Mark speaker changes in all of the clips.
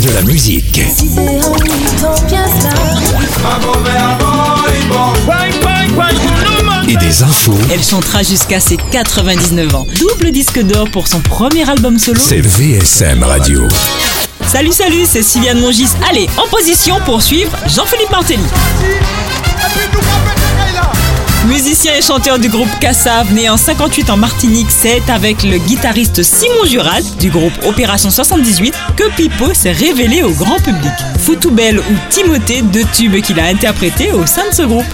Speaker 1: De la musique. Et des infos.
Speaker 2: Elle chantera jusqu'à ses 99 ans. Double disque d'or pour son premier album solo.
Speaker 1: C'est VSM Radio.
Speaker 2: Salut, salut, c'est Sylviane Mongis. Allez, en position pour suivre Jean-Philippe Martelly. Musicien et chanteur du groupe Cassav, né en 58 en Martinique, c'est avec le guitariste Simon Jural du groupe Opération 78 que Pipo s'est révélé au grand public. Foutoubelle ou Timothée, deux tubes qu'il a interprétés au sein de ce groupe.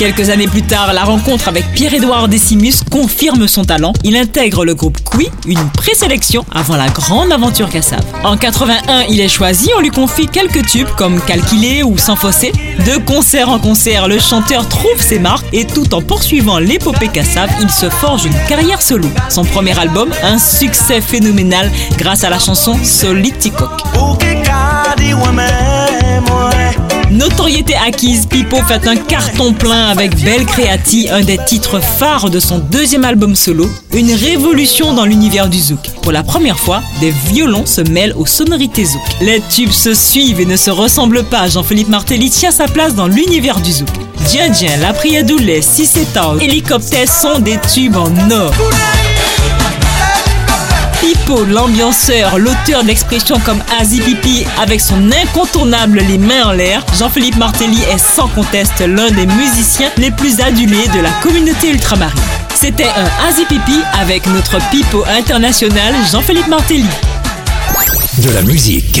Speaker 2: Quelques années plus tard, la rencontre avec Pierre-Édouard Decimus confirme son talent. Il intègre le groupe Qui, une présélection avant la grande aventure Cassav. En 81, il est choisi, on lui confie quelques tubes comme Calculé ou Sans fossé. De concert en concert, le chanteur trouve ses marques et tout en poursuivant l'épopée Cassav, il se forge une carrière solo. Son premier album, un succès phénoménal grâce à la chanson Soliticoque. Notoriété acquise, Pipo fait un carton plein avec Belle Creati, un des titres phares de son deuxième album solo, une révolution dans l'univers du zouk. Pour la première fois, des violons se mêlent aux sonorités zouk. Les tubes se suivent et ne se ressemblent pas. Jean-Philippe Martelly tient sa place dans l'univers du zouk. Dien Dien, La Priadoulé, Si c'est Hélicoptère sont des tubes en or. L'ambianceur, l'auteur d'expressions comme Azi Pipi avec son incontournable Les mains en l'air, Jean-Philippe Martelly est sans conteste l'un des musiciens les plus adulés de la communauté ultramarine. C'était un Azi Pipi avec notre Pipo international Jean-Philippe Martelly.
Speaker 1: De la musique.